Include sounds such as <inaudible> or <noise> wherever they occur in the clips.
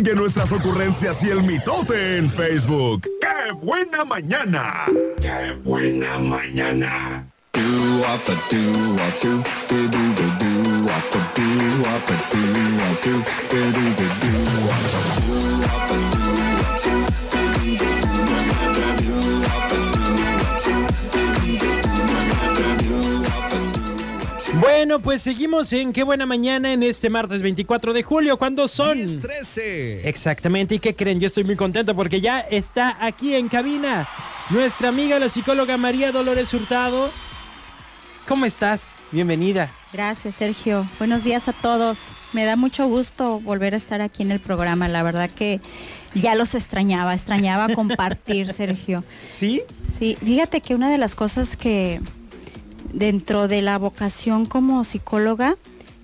Sigue nuestras ocurrencias y el mitote en Facebook. ¡Qué buena mañana! ¡Qué buena mañana! Bueno, pues seguimos en Qué Buena Mañana en este martes 24 de julio. ¿Cuándo son? 13. Exactamente. ¿Y qué creen? Yo estoy muy contento porque ya está aquí en cabina nuestra amiga, la psicóloga María Dolores Hurtado. ¿Cómo estás? Bienvenida. Gracias, Sergio. Buenos días a todos. Me da mucho gusto volver a estar aquí en el programa. La verdad que ya los extrañaba, extrañaba <laughs> compartir, Sergio. ¿Sí? Sí, fíjate que una de las cosas que dentro de la vocación como psicóloga,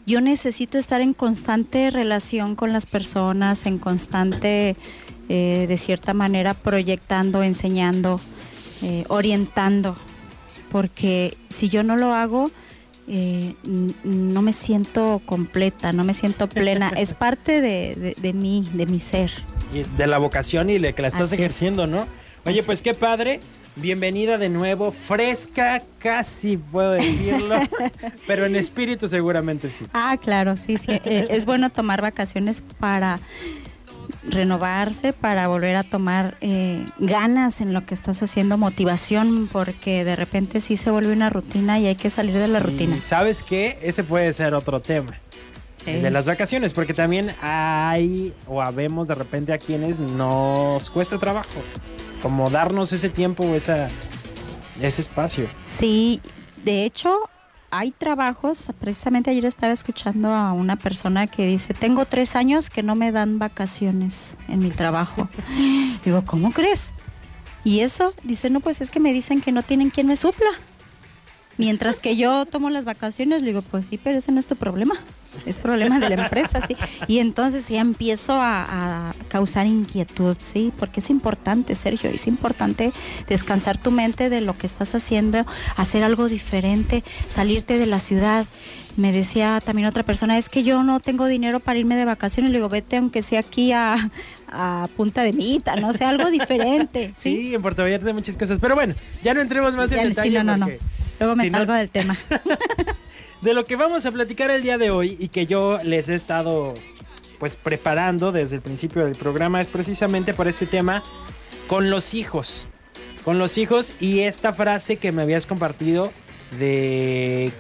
yo necesito estar en constante relación con las personas, en constante, eh, de cierta manera, proyectando, enseñando, eh, orientando, porque si yo no lo hago, eh, no me siento completa, no me siento plena. es <laughs> parte de, de, mí, de mi ser. Y de la vocación y de que la estás ejerciendo, ¿no? Oye, pues qué padre Bienvenida de nuevo, fresca, casi puedo decirlo, <laughs> pero en espíritu seguramente sí. Ah, claro, sí, sí. Eh, es bueno tomar vacaciones para renovarse, para volver a tomar eh, ganas en lo que estás haciendo, motivación, porque de repente sí se vuelve una rutina y hay que salir de la rutina. ¿Sabes qué? Ese puede ser otro tema. De las vacaciones, porque también hay o habemos de repente a quienes nos cuesta trabajo como darnos ese tiempo, esa, ese espacio. Sí, de hecho, hay trabajos, precisamente ayer estaba escuchando a una persona que dice, tengo tres años que no me dan vacaciones en mi trabajo. <laughs> Digo, ¿cómo crees? Y eso, dice, no, pues es que me dicen que no tienen quien me supla. Mientras que yo tomo las vacaciones, le digo, pues sí, pero ese no es tu problema. Es problema de la empresa, sí. Y entonces ya empiezo a, causar inquietud, sí, porque es importante, Sergio, es importante descansar tu mente de lo que estás haciendo, hacer algo diferente, salirte de la ciudad. Me decía también otra persona, es que yo no tengo dinero para irme de vacaciones. Le digo, vete aunque sea aquí a, Punta de Mita, no sé, algo diferente. <laughs> Sí, en Puerto Vallarta hay muchas cosas. Pero bueno, ya no entremos más en detalle. Sí, no, no, no. Luego me salgo del tema. <laughs> de lo que vamos a platicar el día de hoy y que yo les he estado pues preparando desde el principio del programa es precisamente por este tema con los hijos. Con los hijos y esta frase que me habías compartido de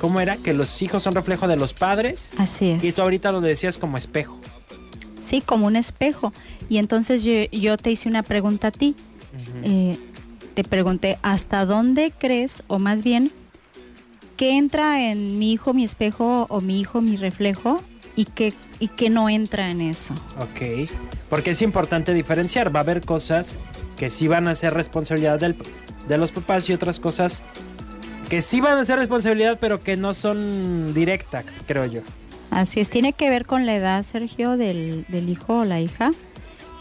¿cómo era? Que los hijos son reflejo de los padres. Así es. Y tú ahorita lo decías como espejo. Sí, como un espejo. Y entonces yo, te hice una pregunta a ti te pregunté, ¿hasta dónde crees, o más bien, qué entra en mi hijo mi espejo o mi hijo mi reflejo y qué, y qué no entra en eso? Ok, porque es importante diferenciar, va a haber cosas que sí van a ser responsabilidad del, de los papás y otras cosas que sí van a ser responsabilidad, pero que no son directas, creo yo. Así es, tiene que ver con la edad, Sergio, del, del hijo o la hija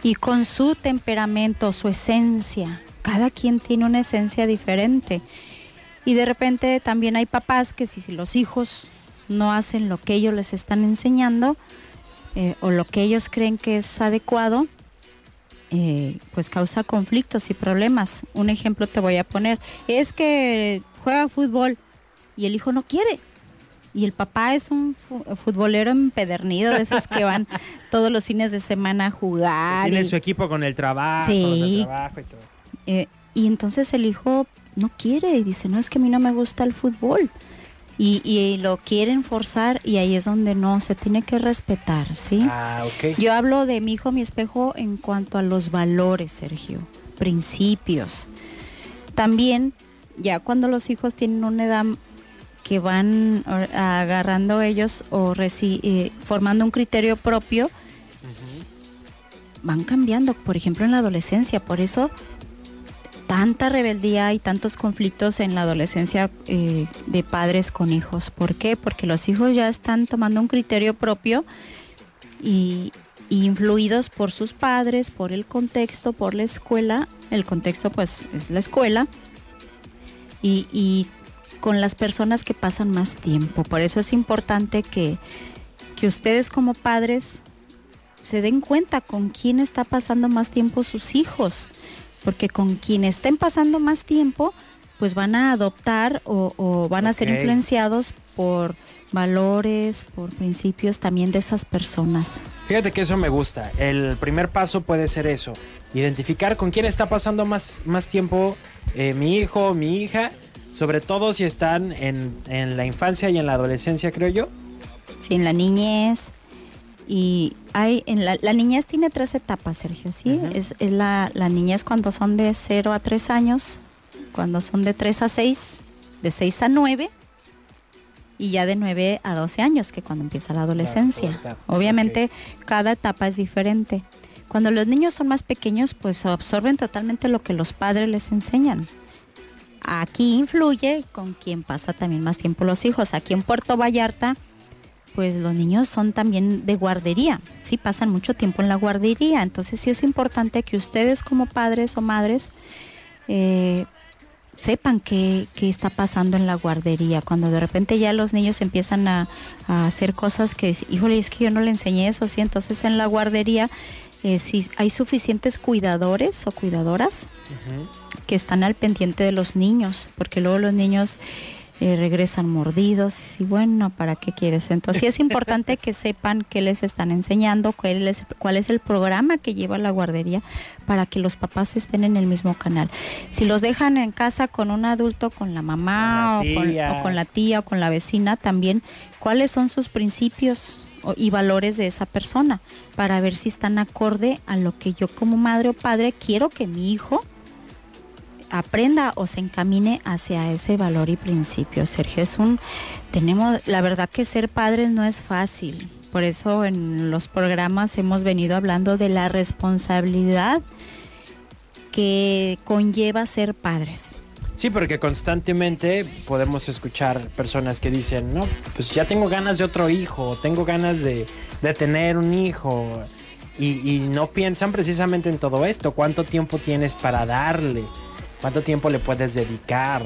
y con su temperamento, su esencia cada quien tiene una esencia diferente. Y de repente también hay papás que si, los hijos no hacen lo que ellos les están enseñando eh, o lo que ellos creen que es adecuado, eh, pues causa conflictos y problemas. Un ejemplo te voy a poner, es que juega fútbol y el hijo no quiere. Y el papá es un futbolero empedernido, de esos que van <laughs> todos los fines de semana a jugar. Tiene su equipo con el trabajo, sí. trabajo y todo. Eh, y entonces el hijo no quiere y dice, no, es que a mí no me gusta el fútbol. Y, lo quieren forzar y ahí es donde no se tiene que respetar, ¿sí? Ah, okay. Yo hablo de mi hijo, mi espejo en cuanto a los valores, Sergio, principios. También, ya cuando los hijos tienen una edad que van agarrando ellos o eh, formando un criterio propio, van cambiando, por ejemplo, en la adolescencia. Por eso tanta rebeldía y tantos conflictos en la adolescencia eh, de padres con hijos. ¿Por qué? Porque los hijos ya están tomando un criterio propio y, influidos por sus padres, por el contexto, por la escuela. El contexto pues es la escuela. Y, y con las personas que pasan más tiempo. Por eso es importante que, que ustedes como padres se den cuenta con quién está pasando más tiempo sus hijos, porque con quien estén pasando más tiempo, pues van a adoptar o, van a ser influenciados por valores, por principios también de esas personas. Fíjate que eso me gusta. El primer paso puede ser eso, identificar con quién está pasando más, más tiempo eh, mi hijo, mi hija, sobre todo si están en, en, la infancia y en la adolescencia, creo yo. Sí, en la niñez. Y hay, en la, niñez tiene tres etapas, Sergio, ¿sí? Es, la, la niñez cuando son de 0 a 3 años, cuando son de 3 a 6, de 6 a 9 y ya de 9 a 12 años, que cuando empieza la adolescencia. Obviamente cada etapa es diferente. Cuando los niños son más pequeños, pues absorben totalmente lo que los padres les enseñan. Aquí influye con quien pasa también más tiempo los hijos. Aquí en Puerto Vallarta, pues los niños son también de guardería, sí, pasan mucho tiempo en la guardería. Entonces sí es importante que ustedes como padres o madres eh, sepan qué, qué, está pasando en la guardería. Cuando de repente ya los niños empiezan a, hacer cosas que, híjole, es que yo no le enseñé eso, sí, entonces en la guardería, eh, si hay suficientes cuidadores o cuidadoras que están al pendiente de los niños, porque luego los niños eh, regresan mordidos y bueno, ¿para qué quieres? Entonces sí es importante <laughs> que sepan qué les están enseñando, cuál es, cuál es el programa que lleva la guardería para que los papás estén en el mismo canal. Si los dejan en casa con un adulto, con la mamá o, con, la tía o con la vecina, también cuáles son sus principios y valores de esa persona para ver si están acorde a lo que yo como madre o padre quiero que mi hijo aprenda o se encamine hacia ese valor y principio. Sergio, es un, tenemos, la verdad que ser padres no es fácil. Por eso en los programas hemos venido hablando de la responsabilidad que conlleva ser padres. Sí, porque constantemente podemos escuchar personas que dicen, no, pues ya tengo ganas de otro hijo, tengo ganas de, de tener un hijo. Y, y, no piensan precisamente en todo esto, cuánto tiempo tienes para darle, cuánto tiempo le puedes dedicar.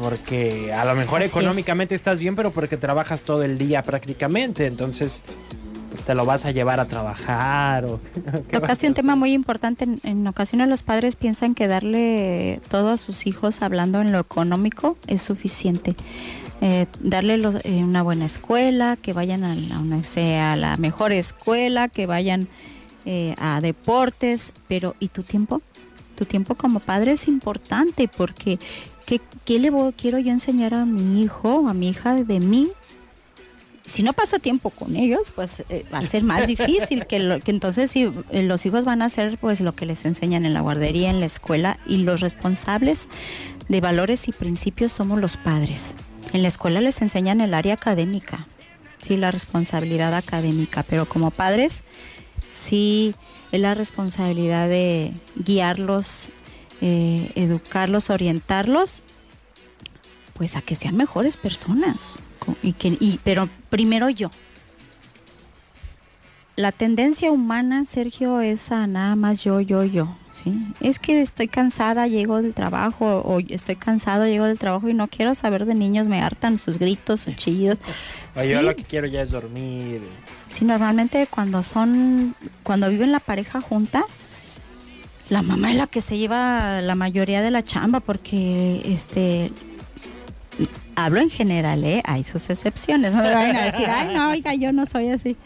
Porque a lo mejor económicamente estás bien, pero porque trabajas todo el día prácticamente. Entonces pues, te lo vas a llevar a trabajar. O, <laughs> Tocaste un tema muy importante. En, ocasiones los padres piensan que darle todo a sus hijos hablando en lo económico es suficiente. Eh, darle eh, una buena escuela, que vayan a la, sea la mejor escuela, que vayan eh, a deportes, pero ¿y tu tiempo? Tu tiempo como padre es importante porque ¿qué, le voy, quiero yo enseñar a mi hijo, a mi hija de mí? Si no paso tiempo con ellos, pues eh, va a ser más difícil que, que entonces si eh, los hijos van a hacer pues lo que les enseñan en la guardería, en la escuela y los responsables de valores y principios somos los padres. En la escuela les enseñan el área académica, sí, la responsabilidad académica, pero como padres sí es la responsabilidad de guiarlos, eh, educarlos, orientarlos, pues a que sean mejores personas. Y que, pero primero yo. La tendencia humana, Sergio, es a nada más yo, yo, yo. ¿Sí? Es que estoy cansada, llego del trabajo, o estoy cansado, llego del trabajo y no quiero saber de niños, me hartan sus gritos, sus chillidos. <laughs> Yo lo que quiero ya es dormir. Sí, normalmente cuando son, cuando viven la pareja junta, la mamá es la que se lleva la mayoría de la chamba porque este hablo en general, ¿eh? Hay sus excepciones, no me van a decir, ay, no, oiga, yo no soy así.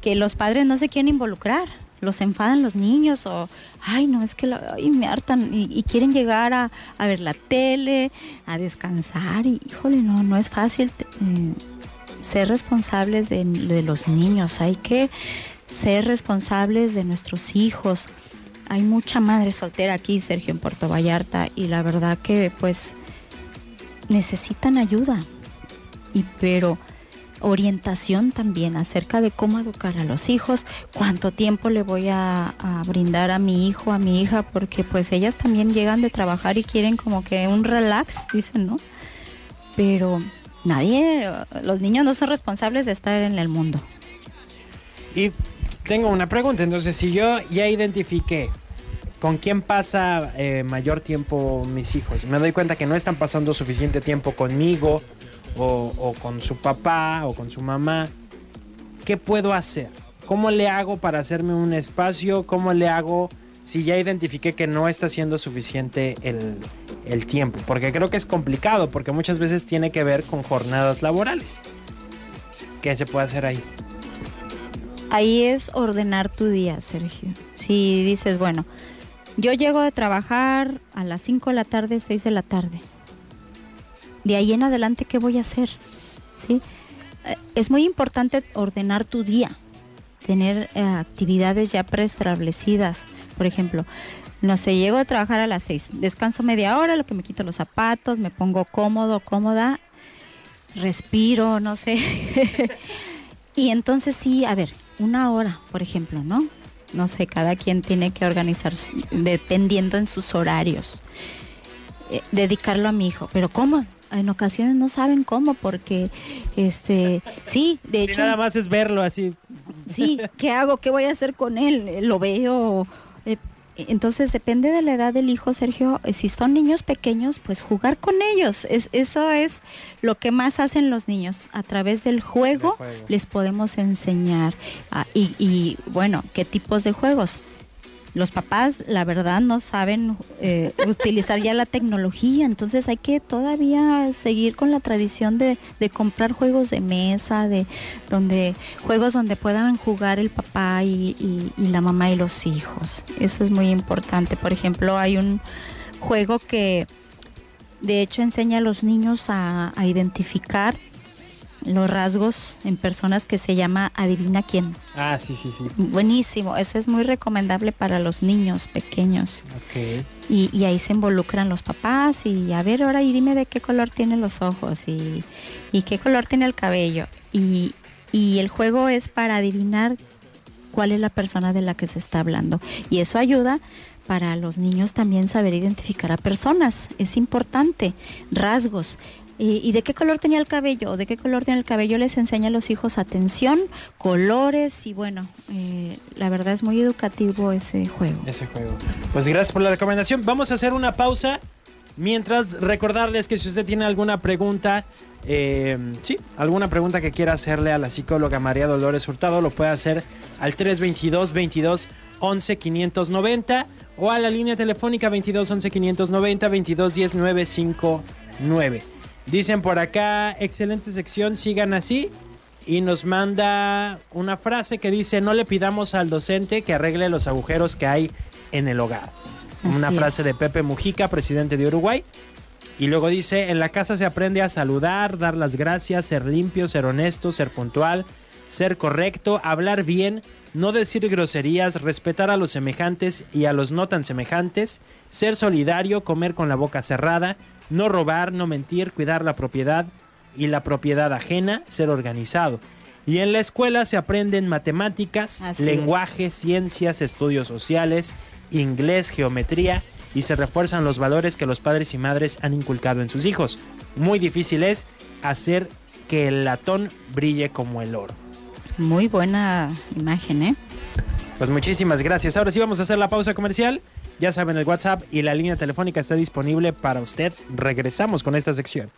Que los padres no se quieren involucrar, los enfadan los niños o, ay, no, es que me hartan y, quieren llegar a, ver la tele, a descansar y, híjole, no, no es fácil. Eh, ser responsables de, los niños, hay que ser responsables de nuestros hijos. Hay mucha madre soltera aquí, Sergio, en Puerto Vallarta, y la verdad que pues necesitan ayuda. Y pero orientación también acerca de cómo educar a los hijos, cuánto tiempo le voy a, brindar a mi hijo, a mi hija, porque pues ellas también llegan de trabajar y quieren como que un relax, dicen, ¿no? Pero nadie, los niños no son responsables de estar en el mundo. Y tengo una pregunta, entonces si yo ya identifiqué con quién pasa eh, mayor tiempo mis hijos, me doy cuenta que no están pasando suficiente tiempo conmigo o, con su papá o con su mamá, ¿qué puedo hacer? ¿Cómo le hago para hacerme un espacio? ¿Cómo le hago si ya identifiqué que no está siendo suficiente el, el tiempo? Porque creo que es complicado, porque muchas veces tiene que ver con jornadas laborales. ¿Qué se puede hacer ahí? Ahí es ordenar tu día, Sergio. Si dices, bueno, yo llego de trabajar a las 5 de la tarde, 6 de la tarde. De ahí en adelante, ¿qué voy a hacer? ¿Sí? Eh, Es muy importante ordenar tu día, tener eh, actividades ya preestablecidas. Por ejemplo, no sé, llego de trabajar a las 6, descanso media hora, lo que me quito los zapatos, me pongo cómodo, cómoda, respiro, no sé. <laughs> y entonces sí, a ver, una hora, por ejemplo, ¿no? No sé, cada quien tiene que organizarse dependiendo en sus horarios. Eh, dedicarlo a mi hijo. Pero ¿cómo? En ocasiones no saben cómo, porque, este, sí, de Si hecho, nada más es verlo así. sí, ¿qué hago? ¿Qué voy a hacer con él? ¿Lo veo? Eh, entonces depende de la edad del hijo, Sergio. Eh, Si son niños pequeños, pues jugar con ellos. Es, eso es lo que más hacen los niños. A través del juego, Del juego. les podemos enseñar. ah, y, y, bueno, ¿qué tipos de juegos? Los papás, la verdad, no saben eh, utilizar ya la tecnología, entonces hay que todavía seguir con la tradición de, comprar juegos de mesa, de donde juegos donde puedan jugar el papá y, la mamá y los hijos. Eso es muy importante. Por ejemplo, hay un juego que de hecho enseña a los niños a identificar los rasgos en personas que se llama Adivina quién. Ah, sí, sí, sí. Buenísimo, ese es muy recomendable para los niños pequeños. Ok. Y, y ahí se involucran los papás y a ver ahora y dime de qué color tienen los ojos y, y qué color tiene el cabello. Y, y el juego es para adivinar cuál es la persona de la que se está hablando. Y eso ayuda para los niños también saber identificar a personas. Es importante. Rasgos. ¿Y, de qué color tenía el cabello? ¿O ¿De qué color tiene el cabello? Les enseña a los hijos atención, colores y bueno, eh, la verdad es muy educativo ese juego. Ese juego. Pues gracias por la recomendación. Vamos a hacer una pausa. Mientras recordarles que si usted tiene alguna pregunta, eh, sí, alguna pregunta que quiera hacerle a la psicóloga María Dolores Hurtado, lo puede hacer al 322 22 11 590 o a la línea telefónica 22 11 590 22 10 959. Dicen por acá, excelente sección, sigan así. Y nos manda una frase que dice, no le pidamos al docente que arregle los agujeros que hay en el hogar. Una frase es. de Pepe Mujica, presidente de Uruguay. Y luego dice, en la casa se aprende a saludar, dar las gracias, ser limpio, ser honesto, ser puntual, ser correcto, hablar bien, no decir groserías, respetar a los semejantes y a los no tan semejantes, ser solidario, comer con la boca cerrada, no robar, no mentir, cuidar la propiedad y la propiedad ajena, ser organizado. Y en la escuela se aprenden matemáticas, Así lenguaje, ciencias, estudios sociales, inglés, geometría y se refuerzan los valores que los padres y madres han inculcado en sus hijos. Muy difícil es hacer que el latón brille como el oro. Muy buena imagen, ¿eh? Pues muchísimas gracias. Ahora sí vamos a hacer la pausa comercial. Ya saben, el WhatsApp y la línea telefónica está disponible para usted. Regresamos con esta sección.